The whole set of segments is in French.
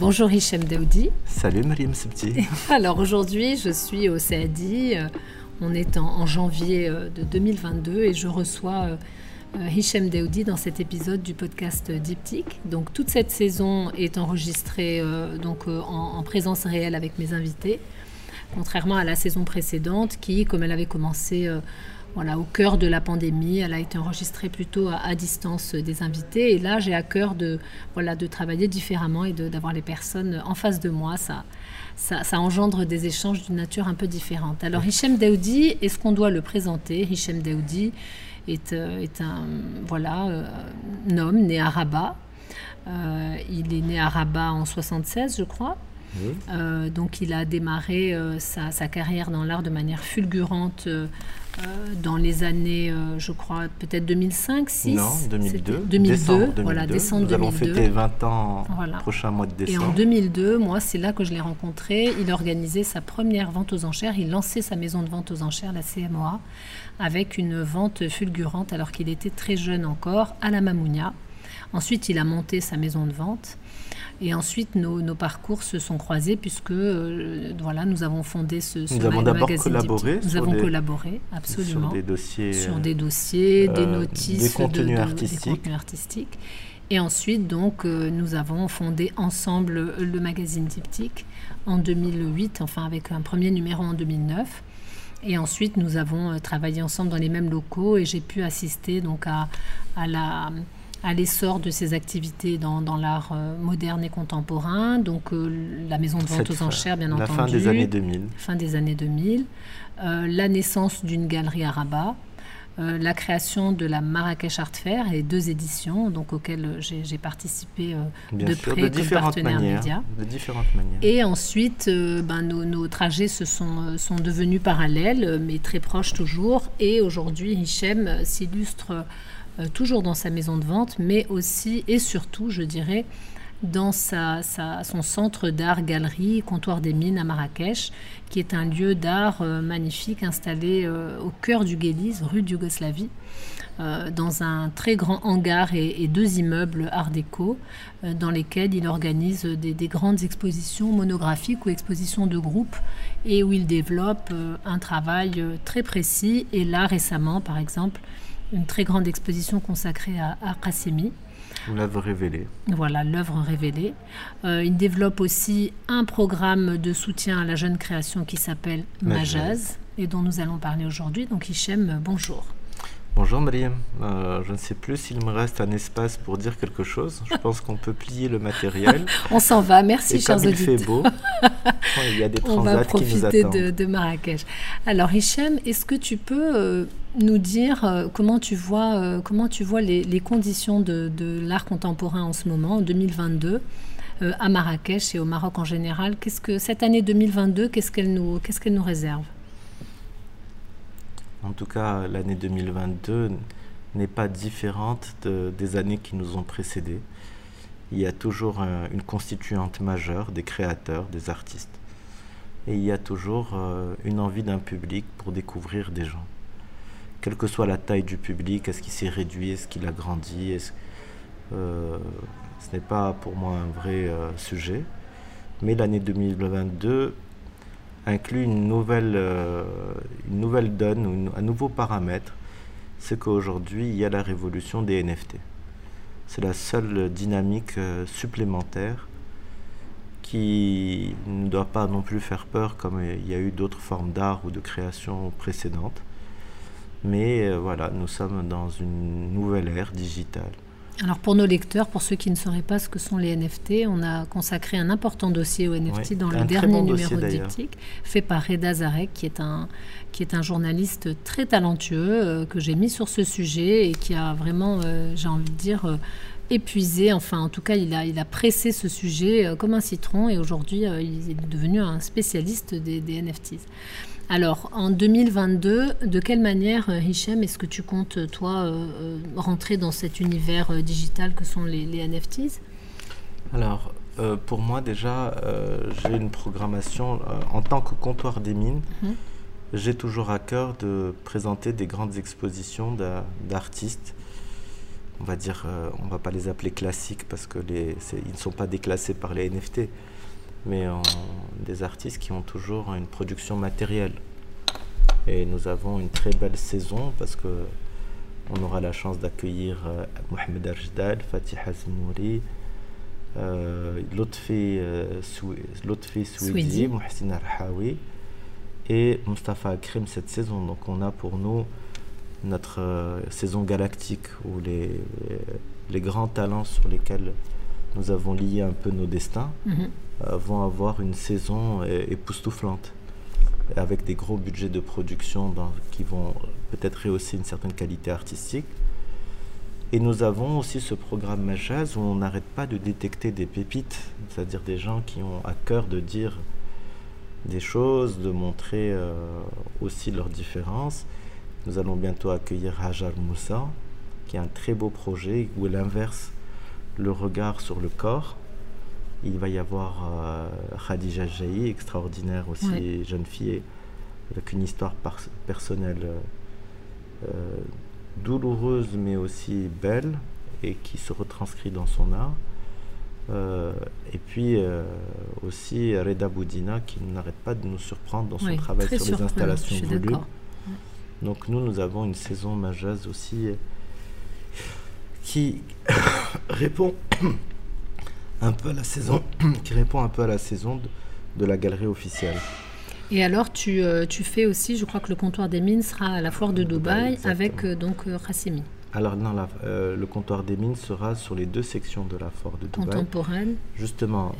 Bonjour Hichem Daoudi. Salut Mariam Sebti. Alors aujourd'hui, je suis au CADI. Euh, on est en, janvier euh, de 2022 et je reçois euh, Hichem Daoudi dans cet épisode du podcast Diptyque. Donc toute cette saison est enregistrée donc, en, présence réelle avec mes invités, contrairement à la saison précédente qui, comme elle avait commencé voilà, au cœur de la pandémie. Elle a été enregistrée plutôt à, distance des invités. Et là, j'ai à cœur de, voilà, de travailler différemment et d'avoir les personnes en face de moi. Ça, ça, engendre des échanges d'une nature un peu différente. Alors, Hichem Daoudi, est-ce qu'on doit le présenter? Hichem Daoudi est, euh, un, voilà, euh, homme né à Rabat. Euh, il est né à Rabat en 76, je crois. Donc il a démarré sa, sa, carrière dans l'art de manière fulgurante euh, dans les années, euh, je crois, peut-être 2005, 6 Non, 2002. 2002, décembre voilà, décembre Nous allons fêter 20 ans prochain mois de décembre. Et en 2002, moi, c'est là que je l'ai rencontré. Il organisait sa première vente aux enchères. Il lançait sa maison de vente aux enchères, la CMOA, avec une vente fulgurante alors qu'il était très jeune encore, à la Mamounia. Ensuite, il a monté sa maison de vente. Et ensuite, nos, parcours se sont croisés puisque euh, voilà, nous avons fondé ce, ce nous avons d'abord collaboré. Nous avons collaboré, absolument. Sur des dossiers. Sur des dossiers, des euh, notices. Des contenus, artistiques. des contenus artistiques. Et ensuite, donc, euh, nous avons fondé ensemble le magazine Diptyque en 2008, enfin avec un premier numéro en 2009. Et ensuite, nous avons travaillé ensemble dans les mêmes locaux et j'ai pu assister donc à, à la à l'essor de ces activités dans, dans l'art euh, moderne et contemporain. Donc euh, la maison de vente aux enchères, bien entendu. La fin des années 2000. Fin des années 2000. Euh, la naissance d'une galerie à Rabat. la création de la Marrakech Art Fair et deux éditions donc auxquelles j'ai participé de près comme partenaire média. De différentes manières. Et ensuite, ben, nos, nos, trajets se sont, sont devenus parallèles, mais très proches toujours. Et aujourd'hui, Hichem s'illustre euh, toujours dans sa maison de vente, mais aussi et surtout, je dirais, dans son centre d'art galerie Comptoir des Mines à Marrakech, qui est un lieu d'art euh, magnifique installé euh, au cœur du Guéliz, rue de Yougoslavie, dans un très grand hangar et, deux immeubles art déco, dans lesquels il organise des, des, grandes expositions monographiques ou expositions de groupe, et où il développe un travail très précis. Et là, récemment, par exemple, une très grande exposition consacrée à, à L'œuvre révélée. Voilà, l'œuvre révélée. Euh, il développe aussi un programme de soutien à la jeune création qui s'appelle Majaz et dont nous allons parler aujourd'hui. Donc Hichem, bonjour. Bonjour Mariam, euh, je ne sais plus s'il me reste un espace pour dire quelque chose. Je pense qu'on peut plier le matériel. On s'en va, merci Et chers comme il fait beau, il y a des On va profiter de, de, Marrakech. Alors Hichem, est-ce que tu peux euh, nous dire euh, comment tu vois, comment tu vois les, conditions de, de l'art contemporain en ce moment, en 2022 à Marrakech et au Maroc en général? Qu'est-ce que cette année 2022, qu'est-ce qu'elle nous, qu'est-ce qu'elle nous réserve? En tout cas, l'année 2022 n'est pas différente des années qui nous ont précédées. Il y a toujours une constituante majeure des créateurs, des artistes. Et il y a toujours euh, une envie d'un public pour découvrir des gens. Quelle que soit la taille du public, est-ce qu'il s'est réduit, est-ce qu'il a grandi, euh, ce n'est pas pour moi un vrai euh, sujet. Mais l'année 2022 inclut une nouvelle, euh, une nouvelle donne, un nouveau paramètre, c'est qu'aujourd'hui, il y a la révolution des NFT. C'est la seule dynamique euh, supplémentaire qui ne doit pas non plus faire peur comme il y a eu d'autres formes d'art ou de création précédentes. Mais euh, voilà, nous sommes dans une nouvelle ère digitale. Alors pour nos lecteurs, pour ceux qui ne sauraient pas ce que sont les NFT, on a consacré un important dossier aux NFT dans le dernier numéro de Diptyque, fait par Reda Zarek, qui est un, qui est un journaliste très talentueux, euh, que j'ai mis sur ce sujet et qui a vraiment, euh, j'ai envie de dire, euh, épuisé, enfin en tout cas il a, il a pressé ce sujet comme un citron et aujourd'hui il est devenu un spécialiste des, des, NFTs. Alors en 2022, de quelle manière Hichem est-ce que tu comptes toi rentrer dans cet univers digital que sont les, les NFTs Alors pour moi déjà j'ai une programmation en tant que comptoir des mines. Mhm. J'ai toujours à cœur de présenter des grandes expositions d'artistes on va dire, euh, on va pas les appeler classiques parce que les, ils ne sont pas déclassés par les NFT, mais des artistes qui ont toujours une production matérielle. Et nous avons une très belle saison parce que on aura la chance d'accueillir euh, Mohamed Arjdal, Fatih Azmouri, euh, Lotfi, euh, Swidi, Mohsin Arhawi et Mustafa Akrim cette saison. Donc on a pour nous notre euh, saison galactique où les, les, grands talents sur lesquels nous avons lié un peu nos destins mhm. euh, vont avoir une saison époustouflante avec des gros budgets de production qui vont peut-être rehausser une certaine qualité artistique. Et nous avons aussi ce programme Majaz où on n'arrête pas de détecter des pépites, c'est-à-dire des gens qui ont à cœur de dire des choses, de montrer euh, aussi leurs différences nous allons bientôt accueillir Hajar Moussa, qui est un très beau projet où elle inverse le regard sur le corps. Il va y avoir euh, Khadija Jaï, extraordinaire aussi, jeune fille, avec une histoire personnelle euh, euh, douloureuse mais aussi belle et qui se retranscrit dans son art. et puis aussi Reda Boudina qui n'arrête pas de nous surprendre dans son travail sur les installations voulues. Donc nous, nous avons une saison majeuse aussi euh, qui répond un peu à la saison, qui répond un peu à la saison de, la galerie officielle. Et alors, tu, euh, tu, fais aussi, je crois que le comptoir des mines sera à la foire de Dubaï, avec euh, donc Rassimi. Alors non, le comptoir des mines sera sur les deux sections de la foire de Dubaï. Contemporaine. Justement,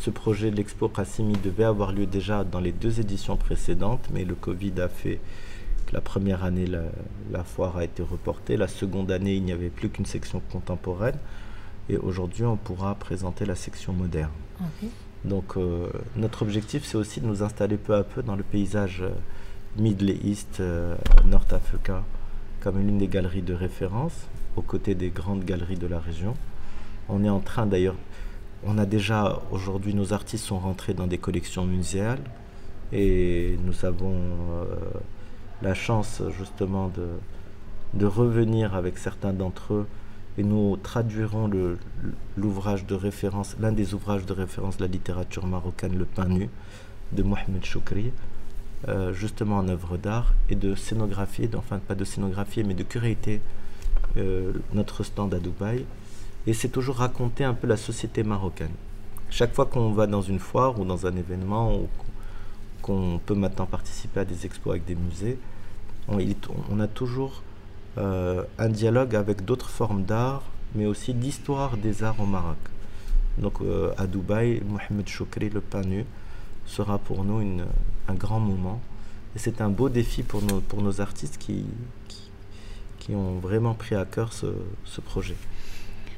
ce projet de l'expo Rassimi devait avoir lieu déjà dans les deux éditions précédentes, mais le Covid a fait la première année, la, foire a été reportée. La seconde année, il n'y avait plus qu'une section contemporaine. Et aujourd'hui, on pourra présenter la section moderne. Donc, euh, notre objectif, c'est aussi de nous installer peu à peu dans le paysage euh, Middle East, euh, North Africa, comme l'une des galeries de référence, aux côtés des grandes galeries de la région. On est en train d'ailleurs, on a déjà, aujourd'hui, nos artistes sont rentrés dans des collections muséales et nous avons la chance justement de, de revenir avec certains d'entre eux et nous traduirons l'ouvrage de référence, l'un des ouvrages de référence de la littérature marocaine, Le pain nu, de Mohamed Choukri, euh, justement en œuvre d'art, et de scénographier, enfin pas de scénographier, mais de curater euh, notre stand à Dubaï. Et c'est toujours raconter un peu la société marocaine. Chaque fois qu'on va dans une foire ou dans un événement, ou qu'on peut maintenant participer à des expos avec des musées, on, a toujours un dialogue avec d'autres formes d'art, mais aussi d'histoire des arts au Maroc. Donc euh, à Dubaï, Mohamed Choukri, le panu, sera pour nous une, un grand moment. Et c'est un beau défi pour nos, pour nos artistes qui, qui, ont vraiment pris à cœur ce, ce projet.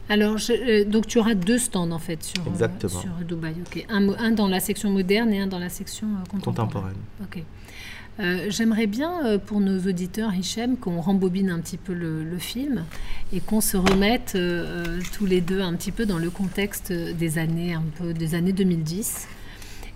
Alors, euh, donc tu auras deux stands en fait sur, euh, sur Dubaï. Un, un, dans la section moderne et un dans la section euh, contemporaine. Ok. J'aimerais bien pour nos auditeurs, Hichem, qu'on rembobine un petit peu le, film et qu'on se remette tous les deux un petit peu dans le contexte des années, un peu des années 2010.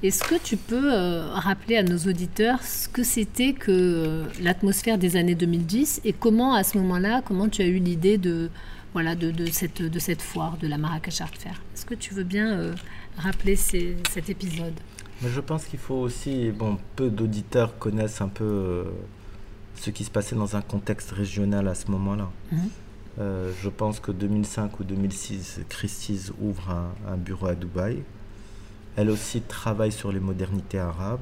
Est-ce que tu peux rappeler à nos auditeurs ce que c'était que l'atmosphère des années 2010 et comment à ce moment-là, comment tu as eu l'idée de voilà, de, cette, de cette foire, de la Marrakech Art Fair? Est-ce que tu veux bien euh, rappeler cet épisode? Mais Je pense qu'il faut aussi, bon, peu d'auditeurs connaissent un peu euh, ce qui se passait dans un contexte régional à ce moment-là. Mhm. Euh, je pense que 2005 ou 2006, Christie's ouvre un, bureau à Dubaï. Elle aussi travaille sur les modernités arabes.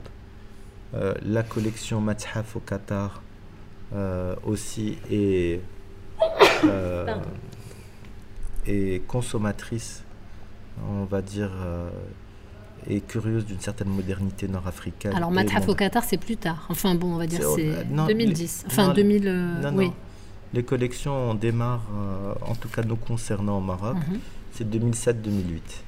la collection Mathaf au Qatar aussi est est consommatrice, on va dire, euh, et curieuse d'une certaine modernité nord-africaine. Alors, Matraf au Qatar, c'est plus tard. Enfin, bon, on va dire c'est 2010. enfin, 2000. Euh, oui. Les collections démarrent, euh, en tout cas nous concernant au Maroc, Mhm. c'est 2007-2008.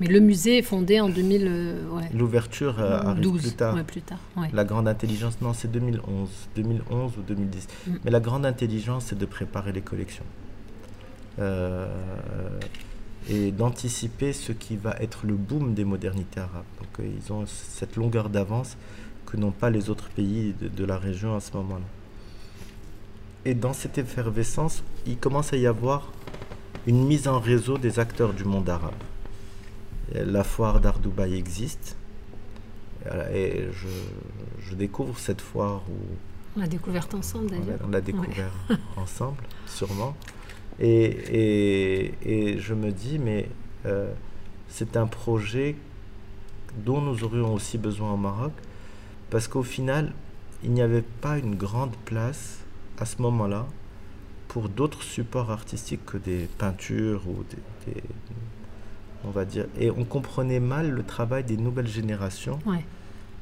Mais le musée est fondé en 2000, euh, ouais, L'ouverture euh, arrive 12, plus tard. ouais, plus tard. ouais. La grande intelligence, non, c'est 2011, 2011 ou 2010. Mm. Mais la grande intelligence, c'est de préparer les collections. Euh, et d'anticiper ce qui va être le boom des modernités arabes. Donc euh, ils ont cette longueur d'avance que n'ont pas les autres pays de, de la région à ce moment-là. Et dans cette effervescence, il commence à y avoir une mise en réseau des acteurs du monde arabe. La foire d'art Dubaï existe. Et je, je découvre cette foire où On l'a découverte ensemble d'ailleurs. on l'a découvert ensemble, sûrement. Et, et, et je me dis, mais euh, c'est un projet dont nous aurions aussi besoin au Maroc, parce qu'au final, il n'y avait pas une grande place à ce moment-là pour d'autres supports artistiques que des peintures ou des, des- on va dire. Et on comprenait mal le travail des nouvelles générations Ouais.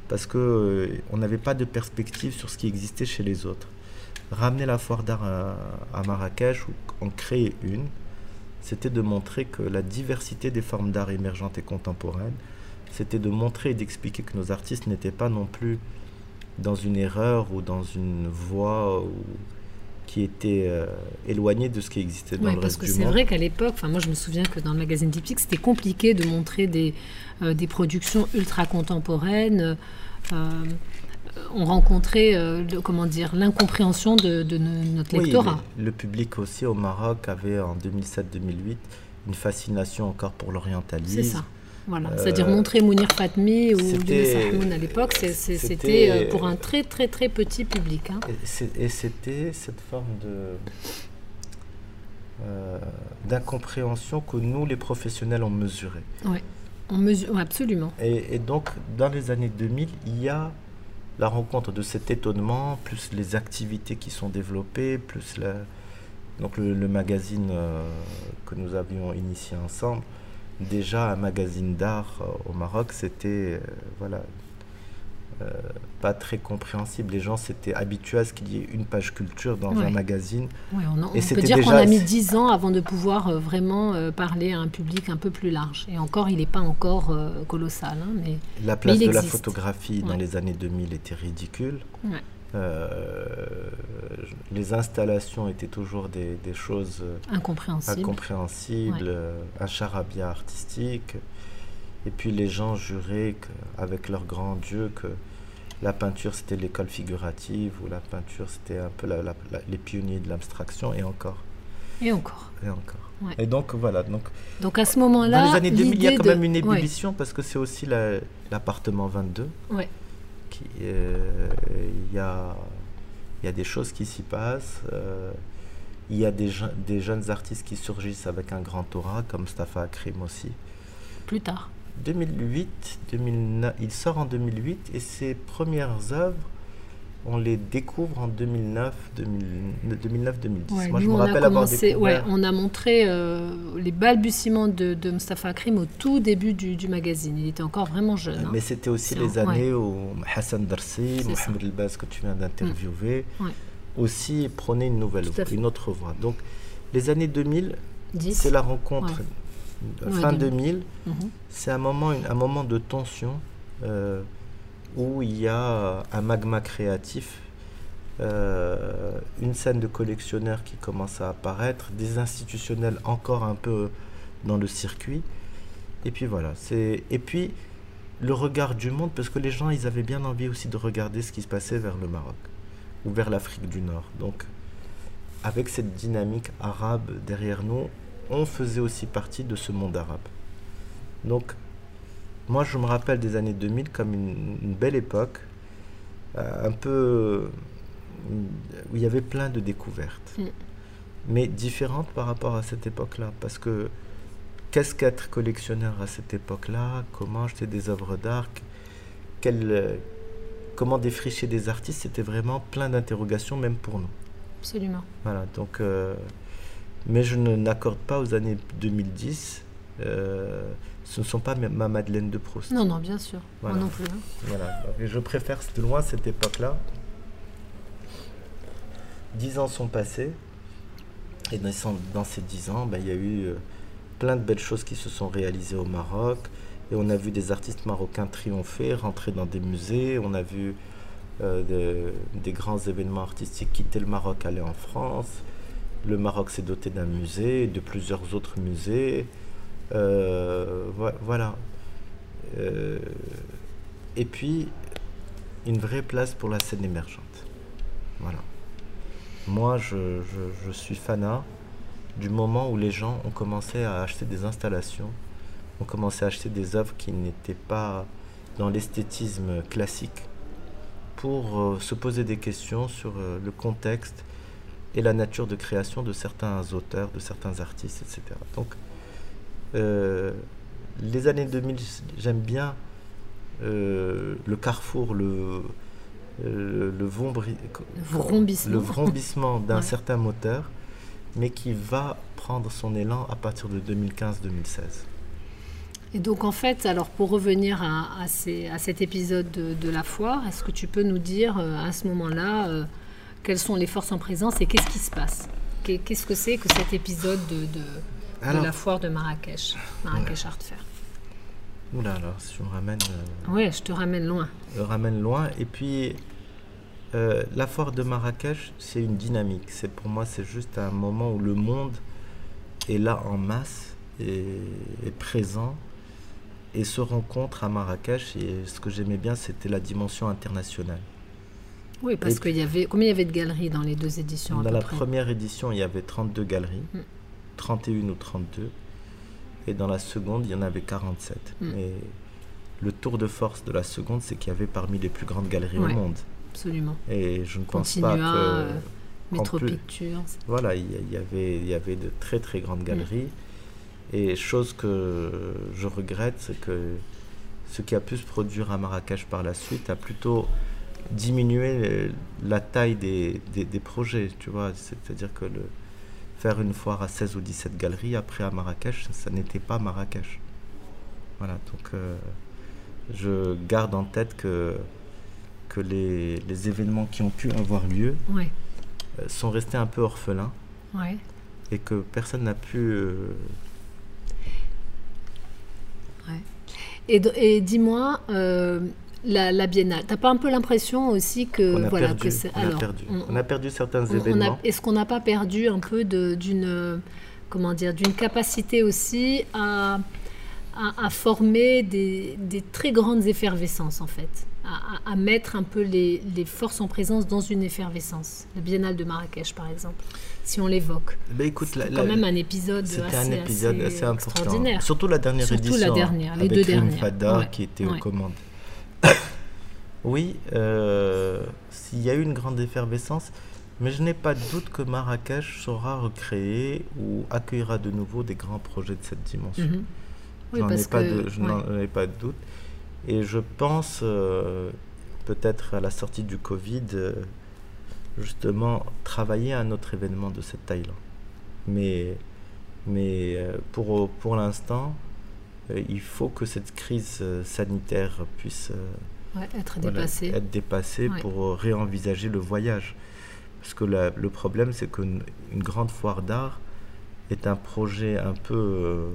parce que euh, on n'avait pas de perspective sur ce qui existait chez les autres. Ramener la foire d'art à, à Marrakech ou en créer une, c'était de montrer que la diversité des formes d'art émergentes et contemporaines, c'était de montrer et d'expliquer que nos artistes n'étaient pas non plus dans une erreur ou dans une voie ou- qui était euh, éloignée de ce qui existait dans Ouais, le parce reste que du c'est monde. vrai qu'à l'époque, moi je me souviens que dans le magazine Diptyque, c'était compliqué de montrer des, euh, des productions ultra contemporaines. Euh, on rencontrait, euh, le- comment dire, l'incompréhension de, de no- notre Oui, lectorat. le, le public aussi au Maroc avait en 2007-2008 une fascination encore pour l'orientalisme. C'est ça. Voilà. Euh, C'est-à-dire montrer Mounir Fatmi ou Younes à l'époque, c'était- euh, pour un très très très petit public. hein. Et c'était cette forme de euh, d'incompréhension que nous, les professionnels, on mesurait. Ouais. On mesure, absolument. Et, et donc, dans les années 2000, il y a la rencontre de cet étonnement, plus les activités qui sont développées, plus le magazine euh, que nous avions initié ensemble. Déjà, un magazine d'art euh, au Maroc, c'était euh, voilà, euh, pas très compréhensible. Les gens s'étaient habitués à ce qu'il y ait une page culture dans Ouais. un magazine. Ouais, on, Et peut dire qu'on a mis 10 ans avant de pouvoir euh, vraiment euh, parler à un public un peu plus large. Et encore, il n'est pas encore colossal. hein, mais La place de la photographie dans les années 2000 était ridicule. Les installations étaient toujours des, des choses incompréhensible. incompréhensibles, euh, un charabia artistique. Et puis les gens juraient que- avec leur grand Dieu que la peinture c'était l'école figurative ou la peinture c'était un peu la- la- la- les pionniers de l'abstraction et encore Et encore. et encore. Ouais. Et donc voilà, donc Donc à ce moment-là, dans les années 2000 il y a quand de- même une Ouais, ébullition parce que c'est aussi la- l'appartement 22 ouais. qui, euh, il y, a, y a des choses qui s'y passent. euh, il y a des, je- des jeunes artistes qui surgissent avec un grand aura, comme Mustafa Akrim aussi. plus tard. 2008, 2009, il sort en 2008 et ses premières œuvres, on les découvre en 2009, 2009-2010. Ouais, Moi, je me on a rappelle avoir commencé- ouais, découvert. on a montré euh, les balbutiements de, de Mustafa Akrim au tout début du, du magazine. Il était encore vraiment jeune. hein. Mais c'était aussi les un- années où Hassan Darsi. Mohamed Elbaz que tu viens d'interviewer, Ouais. aussi prenaient une nouvelle voie, une autre voie. Donc les années 2000, 10. c'est la rencontre Ouais. fin Ouais, 2000, Mhm. c'est un moment, un moment de tension euh, où il y a un magma créatif, euh, une scène de collectionneurs qui commence à apparaître, des institutionnels encore un peu dans le circuit. Et puis voilà, c'est et puis le regard du monde parce que les gens ils avaient bien envie aussi de regarder ce qui se passait vers le Maroc ou vers l'Afrique du Nord. Donc avec cette dynamique arabe derrière nous, on faisait aussi partie de ce monde arabe. Donc, moi, je me rappelle des années 2000 comme une, une belle époque, euh, un peu où il y avait plein de découvertes, Mm. mais différentes par rapport à cette époque-là, parce que qu'est-ce qu'être collectionneur à cette époque-là? Comment acheter des œuvres d'art? Quel, euh, Comment défricher des artistes? C'était vraiment plein d'interrogations, même pour nous. Absolument. Voilà, donc, euh, mais je ne n'accorde pas aux années 2010. euh, ce ne sont pas ma- ma Madeleine de Proust. Non, non, bien sûr. Voilà. Moi non plus. hein. Voilà, donc je préfère de loin cette époque-là. dix ans sont passés. Et dans, ces dix ans, ben, il y a eu plein de belles choses qui se sont réalisées au Maroc. Et on a vu des artistes marocains triompher, rentrer dans des musées. On a vu euh, des grands événements artistiques quitter le Maroc, aller en France. Le Maroc s'est doté d'un musée, de plusieurs autres musées. Euh, voilà. Euh, et puis, une vraie place pour la scène émergente. Voilà. Moi, je, suis fanat du moment où les gens ont commencé à acheter des installations ont commencé à acheter des œuvres qui n'étaient pas dans l'esthétisme classique pour euh, se poser des questions sur le contexte et la nature de création de certains auteurs, de certains artistes, etc. Donc, euh, les années 2000, j'aime bien le carrefour, le, le, le, vrombissement, d'un certain moteur, mais qui va prendre son élan à partir de 2015-2016. Et donc en fait, alors pour revenir à, cet épisode de, la foire, est-ce que tu peux nous dire euh, à ce moment-là euh, quelles sont les forces en présence et qu'est-ce qui se passe? Qu'est-ce que c'est que cet épisode de, la foire de Marrakech, Marrakech Art Fair? Oula, alors si je me ramène... Euh, oui, je te ramène loin. Je ramène loin. Et puis, la foire de Marrakech, c'est une dynamique. C'est Pour moi, c'est juste un moment où le monde est là en masse et est présent et ce rencontre à Marrakech, et ce que j'aimais bien, c'était la dimension internationale. Oui, parce qu'il y avait. Combien il y avait de galeries dans les deux éditions Dans la première édition, il y avait 32 galeries, 31 mm. ou 32. Et dans la seconde, il y en avait 47. Mm. Et le tour de force de la seconde, c'est qu'il y avait parmi les plus grandes galeries au monde. Absolument. Et je ne pense pas que. Euh, Métro Pictures. Voilà, il y, avait, il y avait de très très grandes mm. galeries. Et chose que je regrette, c'est que ce qui a pu se produire à Marrakech par la suite a plutôt diminué la taille des, des, projets, tu vois. C'est-à-dire que le, faire une foire à 16 ou 17 galeries après à Marrakech, ça n'était pas Marrakech. Voilà, donc euh, je garde en tête que, que les, les événements qui ont pu avoir lieu euh, sont restés un peu orphelins et que personne n'a pu euh, Et, dis-moi, euh, la, la, Biennale, t'as pas un peu l'impression aussi que on a voilà perdu, que on, a perdu. On, a perdu certains événements. Est-ce qu'on n'a pas perdu un peu d'une comment dire d'une capacité aussi à, à, former des, des, très grandes effervescences en fait, à, à mettre un peu les, les, forces en présence dans une effervescence. La Biennale de Marrakech par exemple si on l'évoque. Ben écoute, quand même un épisode assez, un épisode assez, extraordinaire. Surtout la dernière Surtout édition. la dernière, les deux dernières. Fada qui était aux commandes. Oui, euh, s'il y a eu une grande effervescence, mais je n'ai pas de doute que Marrakech saura recréer ou accueillera de nouveau des grands projets de cette dimension. Mm je n'en ai, pas de doute. Et je pense, euh, peut-être à la sortie du Covid, euh, justement travailler à un autre événement de cette taille-là. Mais, mais euh, pour, pour l'instant, il faut que cette crise sanitaire puisse être dépassée, être dépassée pour réenvisager le voyage. Parce que le problème, c'est qu'une une grande foire d'art est un projet un peu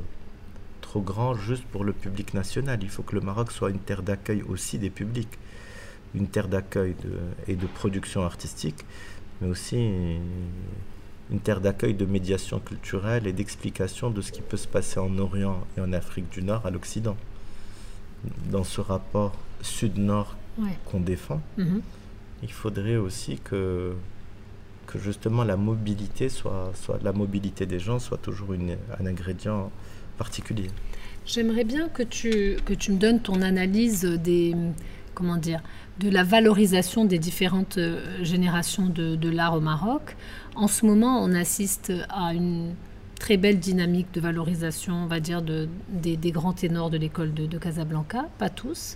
trop grand juste pour le public national. Il faut que le Maroc soit une terre d'accueil aussi des publics une terre d'accueil et de production artistique, mais aussi une, terre d'accueil de médiation culturelle et d'explication de ce qui peut se passer en Orient et en Afrique du Nord à l'Occident. Dans ce rapport sud-nord qu'on défend, mhm. il faudrait aussi que, que justement la mobilité soit, soit la mobilité des gens soit toujours une, un ingrédient particulier. J'aimerais bien que tu, que tu me donnes ton analyse des, comment dire, de la valorisation des différentes euh, générations de, l'art au Maroc. En ce moment, on assiste à une très belle dynamique de valorisation, on va dire, de, des, grands ténors de l'école de, Casablanca, pas tous.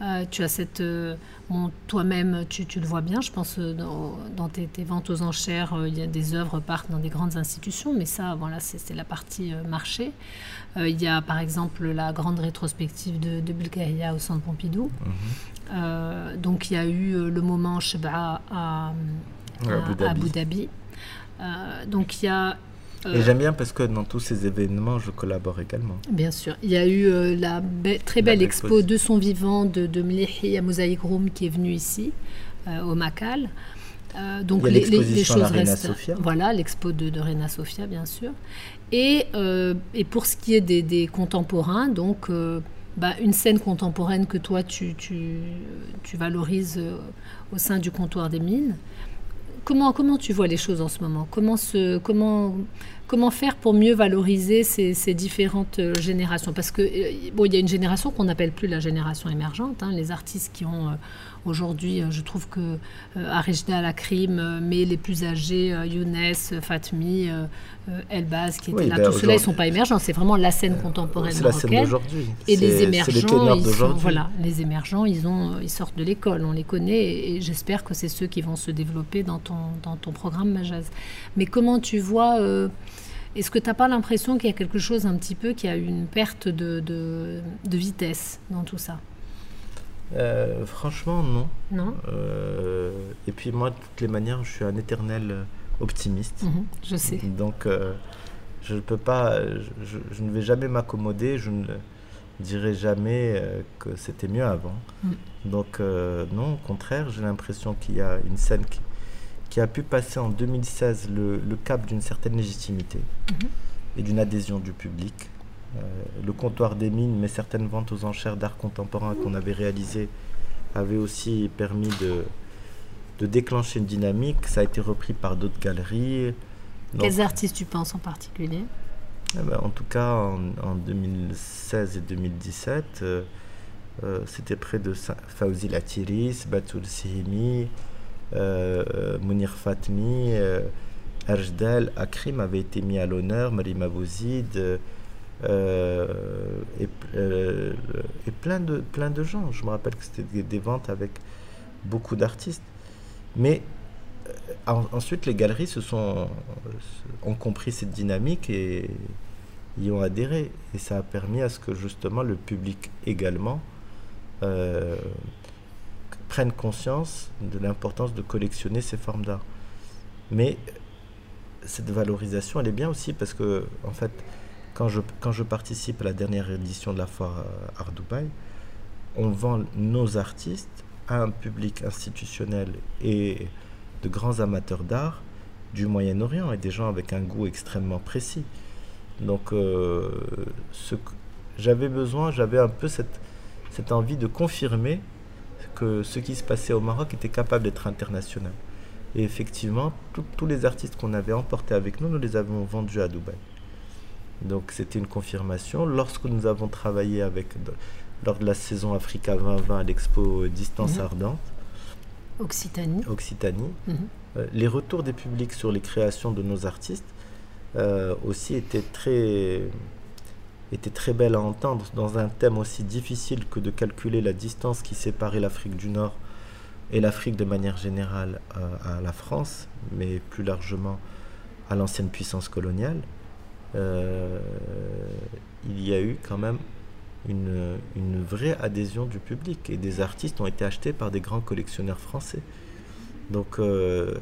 Euh, tu as cette. Euh, toi-même, tu, le vois bien, je pense, dans, tes, ventes aux enchères, il y a des œuvres partent dans des grandes institutions, mais ça, voilà, c'est la partie marché. il y a par exemple la grande rétrospective de, de au Centre Pompidou. Mhm. Euh, donc il y a eu euh, le moment Sheba à, à, Abu Dhabi. donc il y a et j'aime bien parce que dans tous ces événements, je collabore également. Bien sûr. Il y a eu la très belle expo de son vivant de, de Mlihi à Room qui est venue ici, au Macal. Euh, donc les, les, choses restent. Voilà, l'expo de, de Rena Sofia, bien sûr. Et, euh, et, pour ce qui est des, des contemporains, donc euh, bah, une scène contemporaine que toi tu, tu, tu valorises au sein du comptoir des mines. Comment, comment tu vois les choses en ce moment? Comment, faire pour mieux valoriser ces, différentes générations? Parce que bon, il y a une génération qu'on n'appelle plus la génération émergente, hein, les artistes qui ont Aujourd'hui, euh, je trouve que euh, Arejda Lakrim, euh, mais les plus âgés, Younes, Fatmi, Elbaz, qui étaient là, ben tout cela, ils ne sont pas émergents. C'est vraiment la scène contemporaine C'est la scène d'aujourd'hui. Et les émergents, ils voilà, les émergents, ils, ont, ils sortent de l'école, on les connaît, et, j'espère que c'est ceux qui vont se développer dans ton, dans ton programme Majaz. Mais comment tu vois est-ce que tu n'as pas l'impression qu'il y a quelque chose un petit peu, qui a une perte de, de, de vitesse dans tout ça? Euh, franchement, non. Non. Euh, et puis moi, de toutes les manières, je suis un éternel optimiste. Mhm, je sais. Donc, euh, je ne peux pas, je, ne vais jamais m'accommoder. Je ne dirai jamais que c'était mieux avant. Mhm. Donc, non, au contraire, j'ai l'impression qu'il y a une scène qui, qui, a pu passer en 2016 le, le cap d'une certaine légitimité mhm. et d'une adhésion du public. Euh, le comptoir des mines, mais certaines ventes aux enchères d'art contemporain qu'on avait réalisées avaient aussi permis de, de déclencher une dynamique. Ça a été repris par d'autres galeries. Quels artistes tu penses en particulier? Eh ben, En tout cas, en, 2016 et 2017, euh, euh, c'était près de Fawzi Latiris, Batoul Sihimi, Mounir Fatmi, Ajdel, Akrim avait été mis à l'honneur, Marie Bouzid. Euh, et, euh, et, plein, de, plein de gens. Je me rappelle que c'était des, ventes avec beaucoup d'artistes. Mais euh, ensuite, les galeries se sont, ont compris cette dynamique et y ont adhéré. Et ça a permis à ce que justement le public également prenne conscience de l'importance de collectionner ces formes d'art. Mais cette valorisation, elle est bien aussi parce que, en fait, quand je, quand je participe à la dernière édition de la foire Art Dubaï, on vend nos artistes à un public institutionnel et de grands amateurs d'art du Moyen-Orient et des gens avec un goût extrêmement précis. Donc, euh, j'avais besoin, j'avais un peu cette, cette envie de confirmer que ce qui se passait au Maroc était capable d'être international. Et effectivement, tous les artistes qu'on avait emportés avec nous, nous les avons vendus à Dubaï. Donc c'était une confirmation. Lorsque nous avons travaillé avec, lors de la saison Africa 2020 à l'expo Distance mhm. Ardente, Occitanie, Occitanie mhm. euh, les retours des publics sur les créations de nos artistes euh, aussi étaient très, étaient très belles à entendre dans un thème aussi difficile que de calculer la distance qui séparait l'Afrique du Nord et l'Afrique de manière générale euh, à la France, mais plus largement à l'ancienne puissance coloniale. Euh, il y a eu quand même une, une, vraie adhésion du public et des artistes ont été achetés par des grands collectionneurs français. Donc, euh,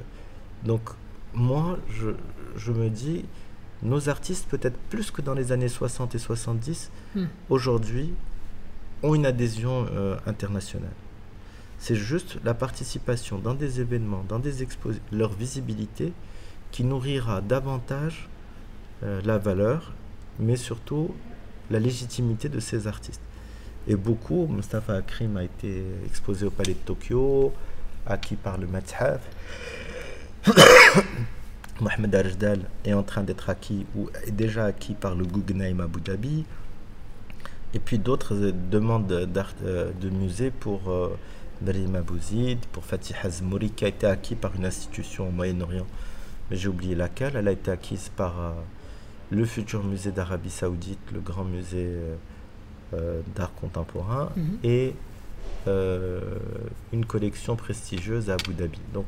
donc moi, je, je, me dis, nos artistes, peut-être plus que dans les années 60 et 70, hmm. aujourd'hui, ont une adhésion euh, internationale. C'est juste la participation dans des événements, dans des expositions, leur visibilité qui nourrira davantage euh, la valeur, mais surtout la légitimité de ces artistes. Et beaucoup, Mustafa Akrim a été exposé au Palais de Tokyo, acquis par le Mathaf. Mohamed Ajdal est en train d'être acquis ou est déjà acquis par le Guggenheim Abu Dhabi. Et puis d'autres demandes euh, de musées pour euh, Abouzid, pour Fatih Azmouri, qui a été acquis par une institution au Moyen-Orient, mais j'ai oublié laquelle. Elle a été acquise par euh, le futur musée d'Arabie Saoudite, le grand musée euh, euh, d'art contemporain, mhm. et euh, une collection prestigieuse à Abu Dhabi. Donc,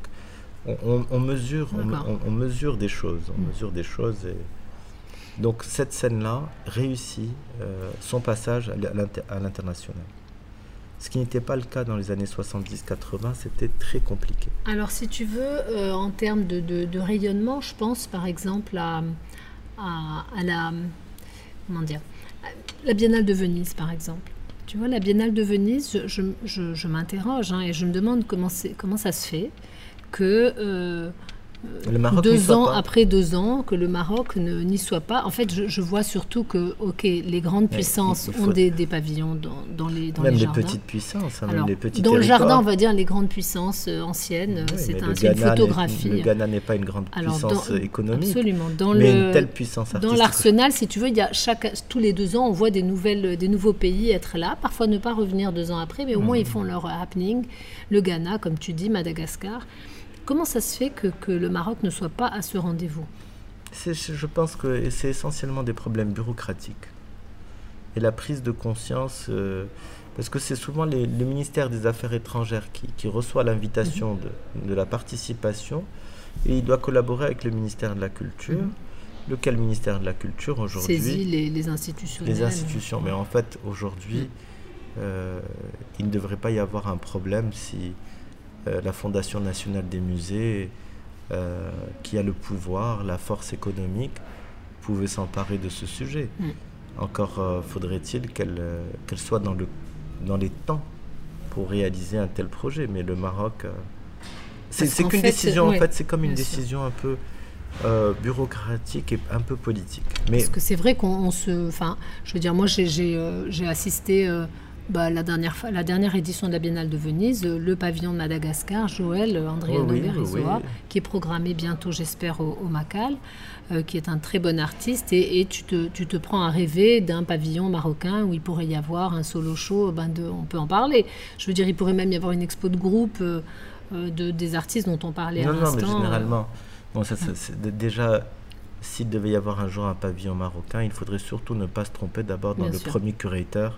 on, mesure, on, mesure des choses, on mhm. mesure des choses. Et... Donc, cette scène-là réussit son passage à l'international. Ce qui n'était pas le cas dans les années 70-80, c'était très compliqué. Alors si tu veux, en termes de, de, rayonnement, je pense par exemple à, à, la... Comment Biennale de Venise, par exemple. Tu vois, la Biennale de Venise, je, m'interroge hein, et je me demande comment, comment ça se fait que euh, deux ans après deux ans que le Maroc n'y soit pas. En fait, je, vois surtout que, ok, les grandes puissances ont des, pavillons dans, dans les dans même les, petites puissances, hein, même les petits Dans le jardin, on va dire les grandes puissances euh, anciennes. c'est un, une photographie. Le Ghana n'est pas une grande puissance économique. Absolument. Dans mais le, une telle puissance Dans l'arsenal, si tu veux, il y a chaque, tous les deux ans, on voit des nouvelles, des nouveaux pays être là. Parfois ne pas revenir deux ans après, mais au moins ils font leur happening. Le Ghana, comme tu dis, Madagascar. Comment ça se fait que, le Maroc ne soit pas à ce rendez-vous? Je pense que c'est essentiellement des problèmes bureaucratiques. Et la prise de conscience, euh, parce que c'est souvent le ministère des Affaires étrangères qui, reçoit l'invitation mhm. de, la participation et il doit collaborer avec le ministère de la Culture. Mhm. Lequel ministère de la Culture aujourd'hui Saisit les, institutions. Les institutions. Mais en fait, aujourd'hui, mhm. euh, il ne devrait pas y avoir un problème si la Fondation nationale des musées, euh, qui a le pouvoir, la force économique, pouvait s'emparer de ce sujet. Mm. Encore euh, faudrait-il qu'elle soit dans, le, dans les temps pour réaliser un tel projet. Mais le Maroc, c'est qu'une décision, en fait, c'est comme une décision un peu bureaucratique et un peu politique. Mais Parce que c'est vrai qu'on se. Enfin, je veux dire, moi, j'ai assisté bah, la, dernière, la dernière édition de la Biennale de Venise, euh, le pavillon de Madagascar, Joël euh, André oh qui est programmé bientôt, j'espère, au, Macal, euh, qui est un très bon artiste. Et, tu, te, tu, te, prends à rêver d'un pavillon marocain où il pourrait y avoir un solo show, ben de, on peut en parler. Je veux dire, il pourrait même y avoir une expo de groupe de, des artistes dont on parlait à l'instant. Non, mais généralement, bon, ça, déjà, s'il devait y avoir un jour un pavillon marocain, il faudrait surtout ne pas se tromper d'abord dans le premier curateur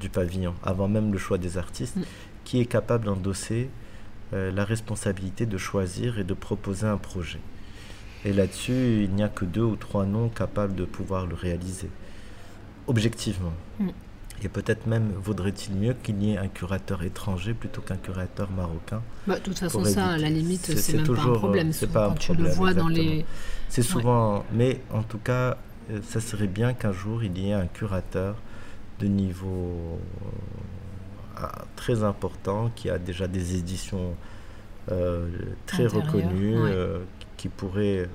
du pavillon, avant même le choix des artistes, mm. qui est capable d'endosser euh, la responsabilité de choisir et de proposer un projet. Et là-dessus, il n'y a que deux ou trois noms capables de pouvoir le réaliser, objectivement. Mm. Et peut-être même vaudrait-il mieux qu'il y ait un curateur étranger plutôt qu'un curateur marocain. Bah, de toute façon, ça, à la limite, c'est même pas un problème. C'est pas un tu le vois dans les. C'est souvent. Mais en tout cas, euh, ça serait bien qu'un jour il y ait un curateur de niveau euh, très important, qui a déjà des éditions euh, très reconnues, euh, qui pourraient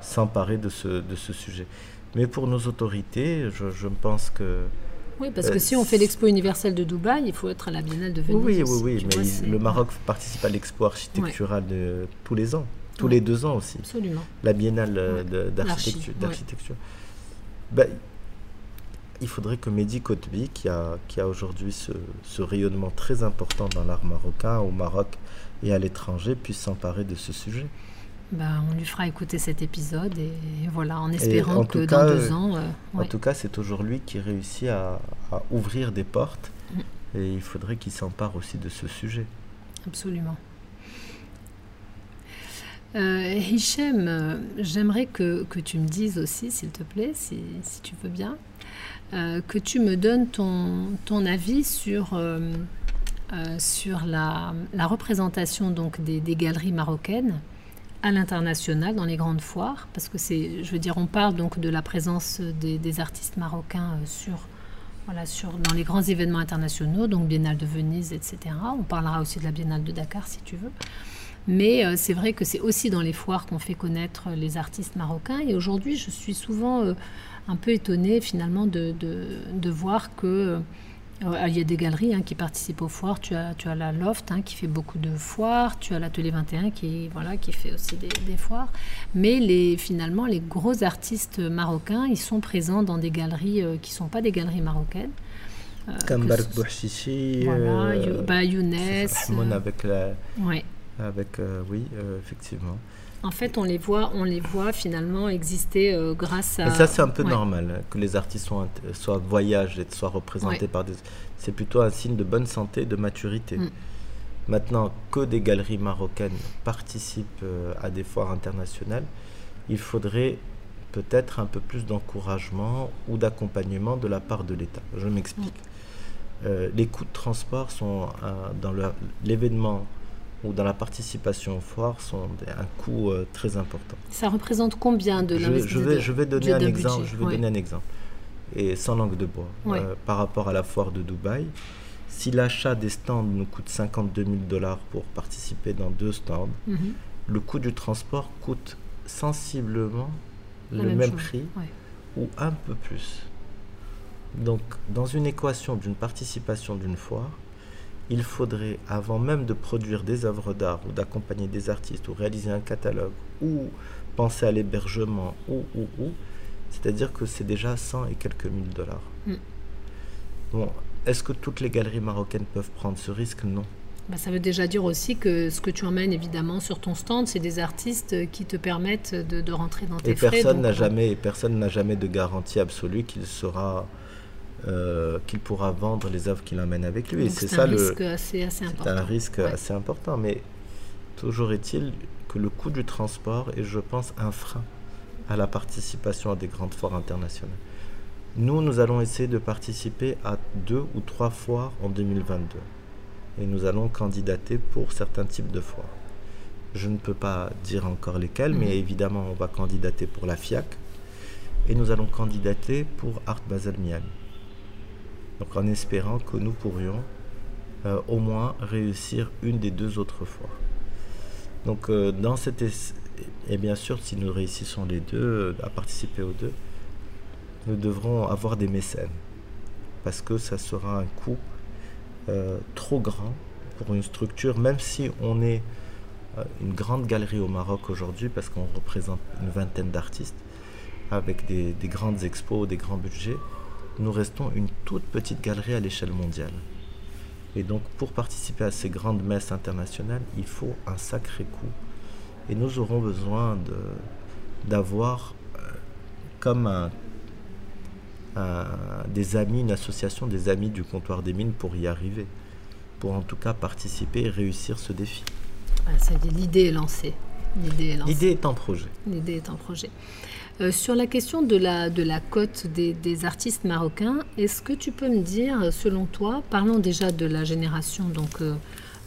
s'emparer de ce, de ce sujet. Mais pour nos autorités, je, je pense que... Oui, parce que si on fait l'expo universelle de Dubaï, il faut être à la Biennale de Venise. Oui, oui, oui, mais le Maroc participe à l'expo architecturale de, tous les ans, tous les deux ans aussi. Absolument. La Biennale d'architecture. Ben, il faudrait que Mehdi Kotbi, qui a, qui a aujourd'hui ce, rayonnement très important dans l'art marocain, au Maroc et à l'étranger, puisse s'emparer de ce sujet. Bah, on lui fera écouter cet épisode et voilà, en espérant que dans deux ans. Euh, en tout cas, c'est toujours lui qui réussit à, ouvrir des portes mm. et il faudrait qu'il s'empare aussi de ce sujet. Absolument. Euh, Hichem, euh, j'aimerais que, que, tu me dises aussi, s'il te plaît, si, si tu veux bien, que tu me donnes ton, ton avis sur, euh, euh, sur la, la, représentation donc des, des galeries marocaines à l'international dans les grandes foires parce que c'est je veux dire on parle donc de la présence des, des artistes marocains sur voilà sur dans les grands événements internationaux donc Biennale de Venise etc on parlera aussi de la Biennale de Dakar si tu veux. Mais c'est vrai que c'est aussi dans les foires qu'on fait connaître les artistes marocains. Et aujourd'hui je suis souvent un peu étonné finalement de, de, voir que euh, il y a des galeries hein, qui participent aux foires. Tu as, tu as la Loft hein, qui fait beaucoup de foires. Tu as l'Atelier 21 qui, voilà, qui fait aussi des, foires. Mais les, finalement, les gros artistes marocains, ils sont présents dans des galeries euh, qui ne sont pas des galeries marocaines. Euh, Comme Bark Bouchichi. Voilà, bah, Younes. avec la. Ouais. Avec, oui, effectivement. En fait, on les voit, on les voit finalement exister euh, grâce à. Et ça, c'est un peu normal que les artistes soient, soient voyagent et soient représentés par des. C'est plutôt un signe de bonne santé, de maturité. Mm. Maintenant, que des galeries marocaines participent euh, à des foires internationales, il faudrait peut-être un peu plus d'encouragement ou d'accompagnement de la part de l'État. Je m'explique. euh, les coûts de transport sont dans l'événement ou dans la participation au foire sont un coût euh, très important. Ça représente combien de l'investissement je vais, je vais donner de- un exemple. budget, Je vais ouais. donner un exemple. Et sans langue de bois. Ouais. Euh, par rapport à la foire de Dubaï, si l'achat des stands nous coûte 52 000 dollars pour participer dans deux stands, Mhm. le coût du transport coûte sensiblement La le même prix ouais. ou un peu plus. Donc, dans une équation d'une participation d'une foire, il faudrait, avant même de produire des œuvres d'art ou d'accompagner des artistes ou réaliser un catalogue ou penser à l'hébergement ou, ou, ou, c'est-à-dire que c'est déjà 100 et quelques mille dollars. Mm. Bon, est-ce que toutes les galeries marocaines peuvent prendre ce risque? Non. Bah, ça veut déjà dire aussi que ce que tu emmènes évidemment sur ton stand, c'est des artistes qui te permettent de, de rentrer dans tes Et frais. personne n'a euh, jamais, et personne n'a jamais de garantie absolue qu'il sera, euh, qu'il pourra vendre les œuvres qu'il emmène avec lui. C'est un risque assez, important. un risque Ouais. assez important. Mais toujours est-il que le coût du transport est, je pense, un frein à la participation à des grandes foires internationales. Nous, nous allons essayer de participer à deux ou trois foires en 2022. Et nous allons candidater pour certains types de foires. Je ne peux pas dire encore lesquelles, mais évidemment, on va candidater pour la FIAC. Et nous allons candidater pour Art Basel Miami. En espérant que nous pourrions euh, au moins réussir une des deux autres foires. Donc euh, dans es- Et bien sûr, si nous réussissons les deux, euh, à participer aux deux, nous devrons avoir des mécènes. Parce que ça sera un coût trop grand pour une structure, même si on est une grande galerie au Maroc aujourd'hui, parce qu'on représente une vingtaine d'artistes, avec des grandes expos, des grands budgets, nous restons une toute petite galerie à l'échelle mondiale. Et donc pour participer à ces grandes messes internationales, il faut un sacré coût. Et nous aurons besoin d'avoir euh, comme un, un- des amis, une association des amis du comptoir des mines pour y arriver. Pour en tout cas participer et réussir ce défi. Ah, est lancée. L'idée est lancée. L'idée est en projet. L'idée est en projet. Euh, sur la question de la, cote des, artistes marocains, est-ce que tu peux me dire, selon toi, parlons déjà de la génération donc, euh,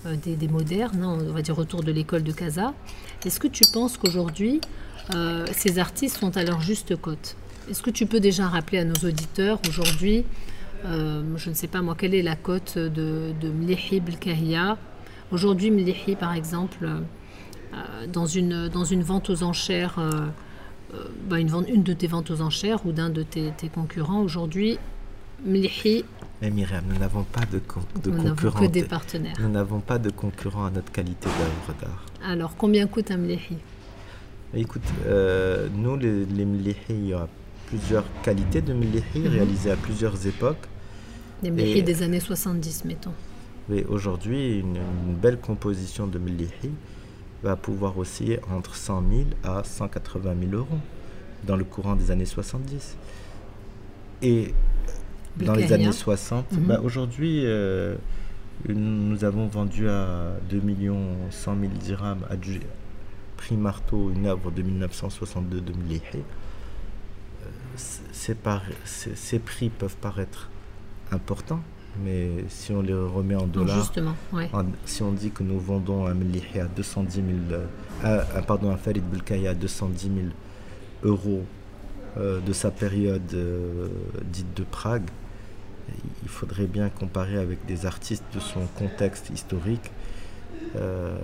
euh, des, modernes, hein, on va dire autour de l'école de Casa, est-ce que tu penses qu'aujourd'hui, euh, ces artistes sont à leur juste cote? Est-ce que tu peux déjà rappeler à nos auditeurs aujourd'hui, euh, je ne sais pas moi, quelle est la cote de, de Mlihi Belkahia Aujourd'hui, Mlihi, par exemple, euh, euh, dans, une, vente aux enchères, euh, euh, bah, une, vente- une de tes ventes aux enchères ou d'un de tes, tes concurrents, aujourd'hui, Mlihi, Mais Myriam, nous n'avons pas de, con- de nous n'avons concurrents. que des partenaires. Nous n'avons pas de concurrents à notre qualité d'œuvre d'art. Alors, combien coûte un Mlihi? Écoute, euh, nous, les, les mlihi, il y a plusieurs qualités de mlihi Mhm. réalisées à plusieurs époques. Des Mlihi des années 70, mettons. Mais aujourd'hui, une, une belle composition de mlihi va pouvoir osciller entre 100 000 à 180 000 euros dans le courant des années 70. Et dans les années 60, Mhm. bah, aujourd'hui, euh, nous avons vendu à 2 100 000 dirhams à du- prix marteau une œuvre de 1962 de par- c'est- Ces prix peuvent paraître importants, mais si on les remet en dollars, justement, ouais. en- si on dit que nous vendons un Mlihi à 210 000, euh, à- pardon, un Farid à 210 000 euros euh, de sa période euh, dite de Prague, il faudrait bien comparer avec des artistes de son contexte historique euh,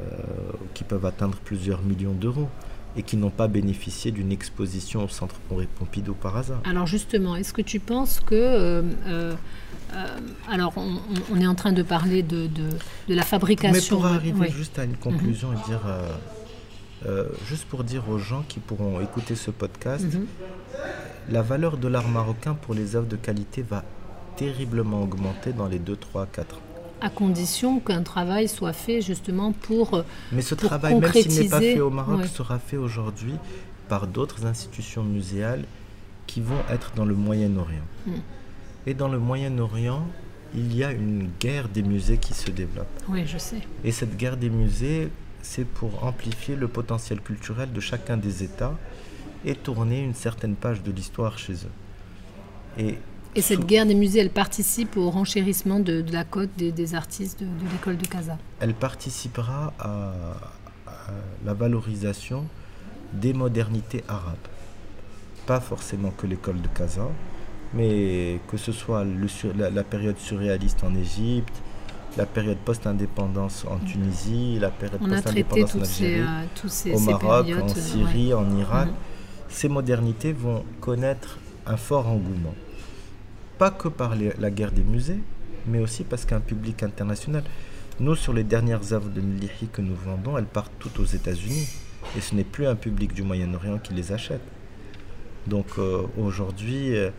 qui peuvent atteindre plusieurs millions d'euros et qui n'ont pas bénéficié d'une exposition au Centre Pompidou par hasard. Alors justement, est-ce que tu penses que... euh, alors, on, est en train de parler de, de, de la Mais fabrication. pour arriver juste à une conclusion et dire, euh, euh, juste pour dire aux gens qui pourront écouter ce podcast, Mhm. la valeur de l'art marocain pour les œuvres de qualité va terriblement augmenter dans les 2, 3, 4 ans. à condition qu'un travail soit fait justement pour... euh, Mais ce Pour travail, même s'il n'est pas fait au Maroc, ouais. sera fait aujourd'hui par d'autres institutions muséales qui vont être dans le Moyen-Orient. Mm. Et dans le Moyen-Orient, il y a une guerre des musées qui se développe. Oui, je sais. Et cette guerre des musées, c'est pour amplifier le potentiel culturel de chacun des États et tourner une certaine page de l'histoire chez eux. Et Et cette guerre des musées, elle participe au renchérissement de, la cote des, artistes de, l'école de Casa Elle participera à, la valorisation des modernités arabes. Pas forcément que l'école de Casa, mais que ce soit la, période surréaliste en Égypte, la période post-indépendance en Tunisie, la période post-indépendance en Algérie, euh, au Maroc, en Syrie, en Irak. Mhm. Ces modernités vont connaître un fort engouement. Pas que par la guerre des musées, mais aussi parce qu'un public international. Nous, sur les dernières œuvres de Mlihi que nous vendons, elles partent toutes aux États-Unis. Et ce n'est plus un public du Moyen-Orient qui les achète. Donc euh, aujourd'hui, euh,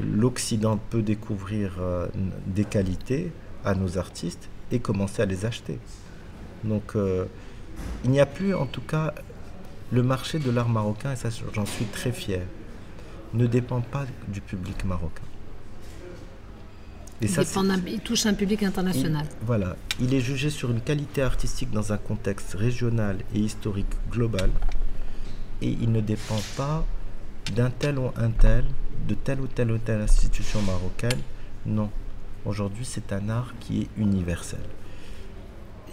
l'Occident peut découvrir euh, des qualités à nos artistes et commencer à les acheter. Donc il n'y a plus en tout cas le marché de l'art marocain, et ça j'en suis très fier, ne dépend pas du public marocain. Et il, touche un public international. voilà, il est jugé sur une qualité artistique dans un contexte régional et historique global, et il ne dépend pas d'un tel ou un tel, de telle ou telle ou telle institution marocaine. Non, aujourd'hui c'est un art qui est universel.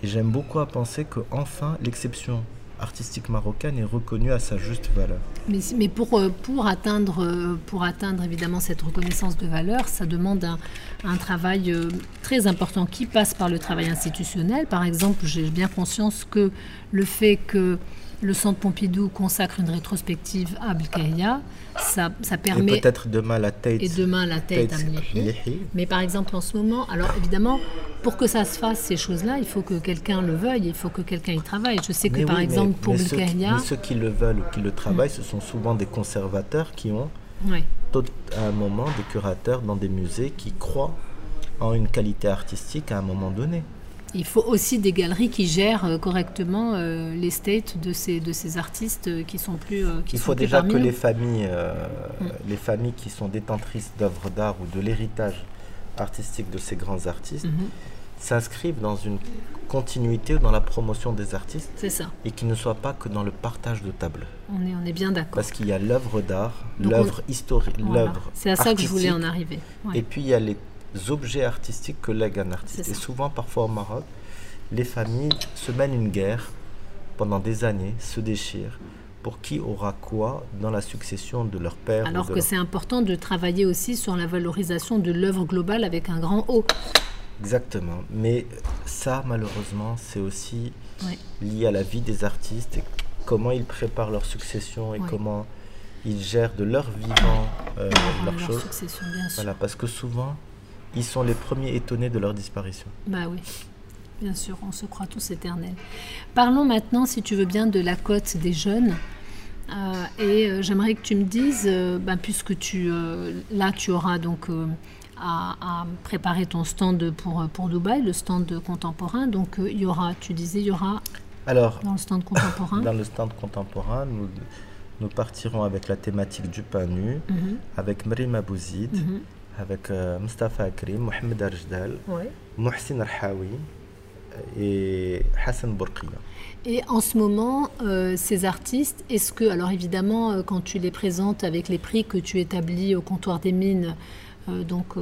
Et j'aime beaucoup à penser que enfin l'exception artistique marocaine est reconnue à sa juste valeur. Mais, pour, euh, pour, atteindre, euh, pour atteindre évidemment cette reconnaissance de valeur, ça demande un, un travail euh, très important qui passe par le travail institutionnel. Par exemple, j'ai bien conscience que le fait que le Centre Pompidou consacre une rétrospective à Abdelkahia. Ça, ça permet. Et peut-être demain la tête. Et demain la tête à Mais par exemple, en ce moment, alors évidemment, pour que ça se fasse, ces choses-là, il faut que quelqu'un le veuille, il faut que quelqu'un y travaille. Je sais que par exemple, pour. Mais ceux qui le veulent ou qui le travaillent, ce sont souvent des conservateurs qui ont, oui. à un moment, des curateurs dans des musées qui croient en une qualité artistique à un moment donné. Il faut aussi des galeries qui gèrent euh, correctement euh, l'estate de ces, de ces artistes euh, qui sont plus. qui Il faut déjà que les familles, mm. les familles qui sont détentrices d'œuvres d'art ou de l'héritage artistique de ces grands artistes mm-hmm. s'inscrivent dans une continuité ou dans la promotion des artistes. C'est ça. Et qui ne soient pas que dans le partage de tables. On est, on est bien d'accord. Parce qu'il y a l'œuvre d'art, l'œuvre historique, l'œuvre. C'est à ça que je voulais en arriver. Et puis il y a les objets artistiques que lègue un artiste. Et souvent, parfois au Maroc, les familles se mènent une guerre pendant des années, se déchirent pour qui aura quoi dans la succession de leur père. Alors que c'est important de travailler aussi sur la valorisation de l'œuvre globale avec un grand O. Exactement. Mais ça, malheureusement, c'est aussi lié à la vie des artistes et comment ils préparent leur succession et comment ils gèrent de leur vivant euh, leur, chose. Succession, bien sûr. Voilà, parce que souvent, ils sont les premiers étonnés de leur disparition. Bah oui, bien sûr, on se croit tous éternels. Parlons maintenant, si tu veux bien, de la cote des jeunes. Euh, et euh, j'aimerais que tu me dises, euh, bah, puisque tu, là tu auras donc à, préparer ton stand pour, pour Dubaï, le stand contemporain. Donc il y aura, tu disais, il y aura Alors, dans le stand contemporain. Dans le stand contemporain, nous, nous partirons avec la thématique du pain nu, mhm. avec Marim Abouzid. Mhm avec euh, Mustafa Akrim, Mohamed Arjdal, Mohsin Arhawi et Hassan Bourqiya. Et en ce moment, euh, ces artistes, est-ce que, alors évidemment, euh, quand tu les présentes avec les prix que tu établis au comptoir des mines, donc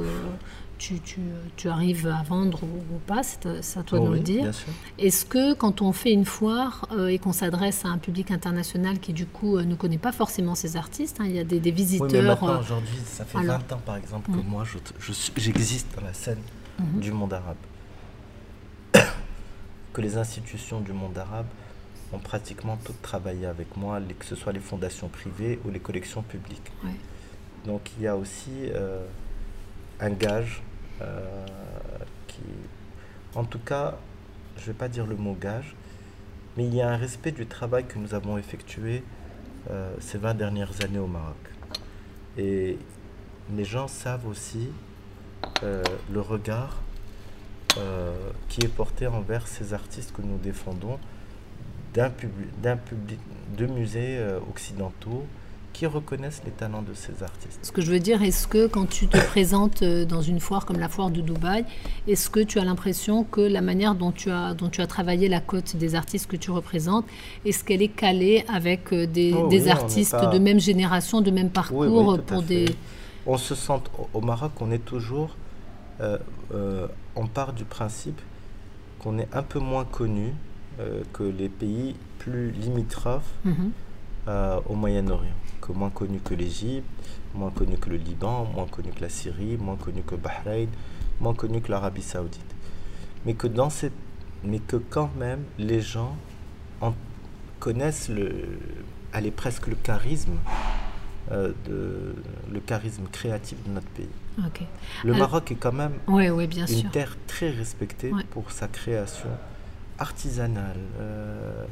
tu, arrives à vendre ou, pas, c'est à, toi de oh le dire. Est-ce que quand on fait une foire euh, et qu'on s'adresse à un public international qui du coup euh, ne connaît pas forcement ces artistes, hein, il y a des, visiteurs... Oui, mais maintenant, euh, aujourd'hui, ça fait 20 ans par exemple que mm. moi j'existe dans la scène mm-hmm. du monde arabe. que les institutions du monde arabe ont pratiquement toutes travaillé avec moi, que ce soit les fondations privées ou les collections publiques. Donc il y a aussi un gage qui, en tout cas, je ne vais pas dire le mot gage, mais il y a un respect du travail que nous avons effectué euh, ces 20 dernières années au Maroc. Et les gens savent aussi euh, le regard qui est porté envers ces artistes que nous défendons d'un public, de musées occidentaux qui reconnaissent les talents de ces artistes. Ce que je veux dire, est-ce que quand tu te présentes euh, dans une foire comme la foire de Dubaï, est-ce que tu as l'impression que la manière dont tu as, dont tu as travaillé la cote des artistes que tu représentes, est-ce qu'elle est calée avec euh, des, oh des artistes de même génération, de même parcours pour des... on se sent au Maroc, on est toujours, euh, euh, on part du principe qu'on est un peu moins connu euh, que les pays plus limitrophes Mhm. Euh, au Moyen-Orient, que moins connu que l'Égypte, moins connu que le Liban, moins connu que la Syrie, moins connu que Bahreïn, moins connu que l'Arabie Saoudite. Mais que dans cette, mais que quand même les gens en connaissent le, allez, presque le charisme, euh, de, le charisme créatif de notre pays. Le Alors- Maroc est quand même Oui, oui, bien une sûr. terre très respectée Ouais. pour sa création artisanale, euh,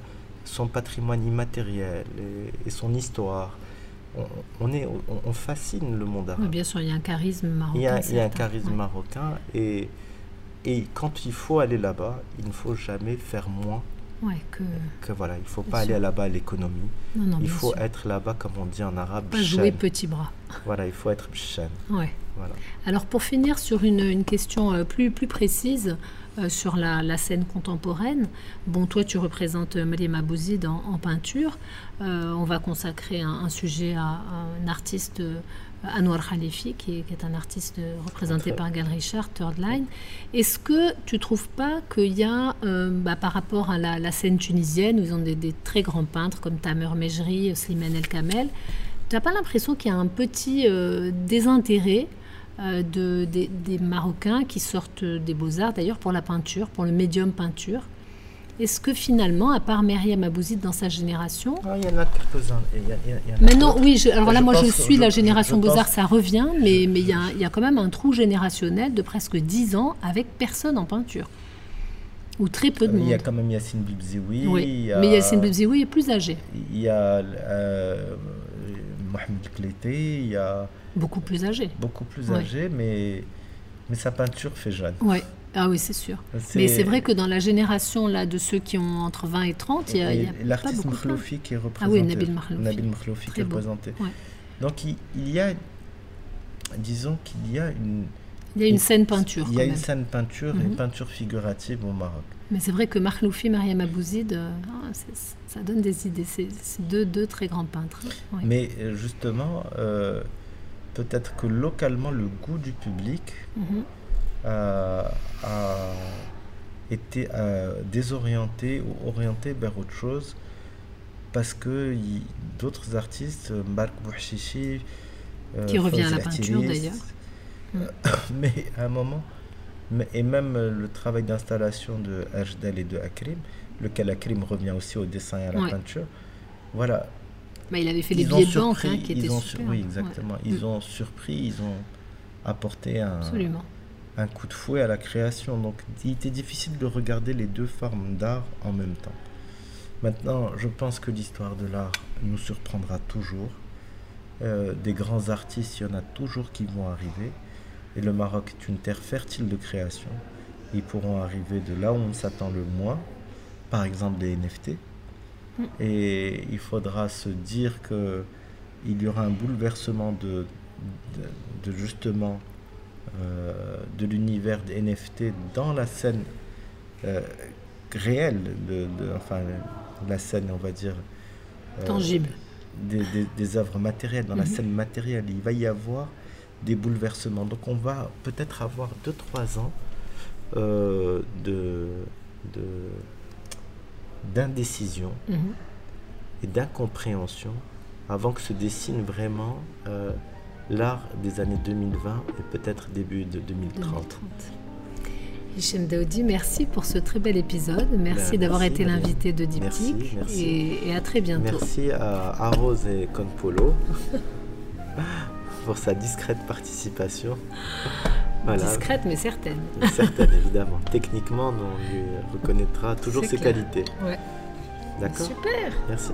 son patrimoine immatériel et, et son histoire. On, on est, on, on fascine le monde arabe. Oui, bien sûr, il y a un charisme marocain. il y a, il y a un charisme Ouais. marocain et, et quand il faut aller là-bas, il ne faut jamais faire moins Ouais, que... que voilà. Il ne faut pas aller là-bas à l'économie. Non, non, il faut sûr. être là-bas, comme on dit en arabe, Pas jouer petit bras. Voilà, il faut être bchan. Ouais. Voilà. Alors pour finir sur une, une question euh, plus, plus précise euh, sur la, la scène contemporaine, bon toi tu représentes euh, Mariam Abouzid en, en peinture, Euh, on va consacrer un, un sujet à, à un artiste Anwar Khalifi qui est, qui est un artiste représenté par Gal Richard, Third Line. Est-ce que tu trouves pas qu'il y a bah, par rapport à la, la scène tunisienne où ils ont des, des très grands peintres comme Tamer Mejri, Slimane El Kamel, tu n'as pas l'impression qu'il y a un petit euh, désintérêt de, des, des Marocains qui sortent des beaux-arts, d'ailleurs pour la peinture, pour le médium peinture Est-ce que finalement, à part Myriam Abouzid dans sa génération, Ah, il y en a quelques-uns. Maintenant, oui, je- alors là, Je moi, je suis je- la génération Beaux-Arts, ça revient, mais mais il y, a- il y a quand même un trou générationnel de presque 10 ans avec personne en peinture. Ou très peu de Il y a monde. quand même Yassine Bibzioui. Oui. Mais Yassine Bebzioui est plus âgé, Il y a euh, Mohamed Klété, il y a beaucoup plus âgé. beaucoup plus Ouais. âgé, mais, mais sa peinture fait jeune. Ouais. Ah oui, c'est sûr. Mais c'est vrai que dans la génération là, de ceux qui ont entre 20 et 30, il y a, y a Et pas L'artiste. Makhloufi qui est Ah représenté. oui, Nabil Makhloufi. Nabil Makhloufi qui est représenté. Ouais. Donc il, il y a, disons qu'il y a une, Il y a une scène peinture il y a une scène peinture, Mhm. une peinture figurative au Maroc. Mais c'est vrai que Marloufi, Mariam Abouzid, euh, ah, ça donne des idées. C'est deux, deux très grands peintres. Ouais. Mais euh, justement, euh, peut-être que localement, le goût du public Mhm. a, a été euh, désorienté ou orienté vers autre chose parce que d'autres artistes, euh, Marc Bouchichi, euh, Qui revient à la peinture, d'ailleurs. euh, mais à un moment, mais- et même euh, le travail d'installation de Ajdal et de Akrim, lequel Akrim revient aussi au dessin et à la Ouais. peinture, voilà, Bah, il avait fait ils ont billets de banque hein, qui ils étaient ont super. oui exactement, ils ont surpris, ils ont apporté un, Absolument. un coup de fouet à la création. Donc il était difficile de regarder les deux formes d'art en même temps. Maintenant, je pense que l'histoire de l'art nous surprendra toujours. Euh, des grands artistes, il y en a toujours qui vont arriver. Et le Maroc est une terre fertile de création. Ils pourront arriver de là où on s'attend le moins, par exemple les NFT. Mm. Et il faudra se dire que il y aura un bouleversement de, de, de justement euh, de l'univers des NFT dans la scène euh, réelle, de, de- enfin la scène, on va dire, euh, Tangible. des, des- des œuvres matérielles, dans la Mhm. scène matérielle. Il va y avoir des bouleversements. Donc on va peut-être avoir 2-3 ans de, de- d'indécision Mhm. et d'incompréhension avant que se dessine vraiment euh, l'art des années 2020 et peut-être début de 2030. 2030. Hichem Daoudi, merci pour ce très bel épisode. Merci Ben, d'avoir été l'invité de Diptyque. merci. Et, et à très bientôt. Merci à Arose et Conpolo pour sa discrète participation. Voilà, Discrète mais certaine. certaine évidemment. Techniquement, on lui reconnaîtra toujours ses clair. qualités. Ouais. D'accord Super. Merci.